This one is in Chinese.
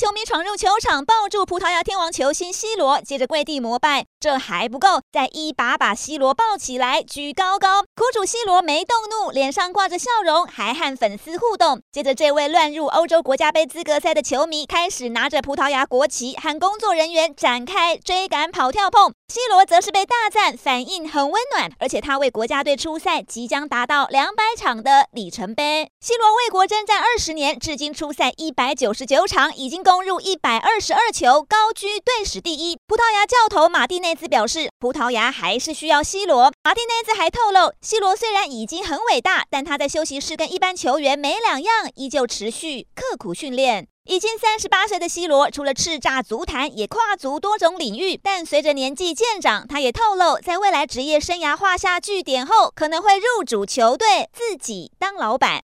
球迷闯入球场，抱住葡萄牙天王球星 C 罗，接着跪地膜拜。这还不够，再一把把 C 罗抱起来，举高高。苦主 C 罗没动怒，脸上挂着笑容，还和粉丝互动。接着，这位乱入欧洲国家杯资格赛的球迷开始拿着葡萄牙国旗，和工作人员展开追赶、跑跳碰。C 罗则是被大赞，反应很温暖，而且他为国家队出赛，即将达到两百场的里程碑。C 罗为国征战二十年，至今出赛一百九十九场，已经够攻入一百二十二球，高居队史第一。葡萄牙教头马蒂内兹表示，葡萄牙还是需要 C 罗。马蒂内兹还透露，C 罗虽然已经很伟大，但他在休息室跟一般球员没两样，依旧持续刻苦训练。已经三十八岁的 C 罗，除了叱咤足坛，也跨足多种领域。但随着年纪渐长，他也透露，在未来职业生涯画下句点后，可能会入主球队，自己当老板。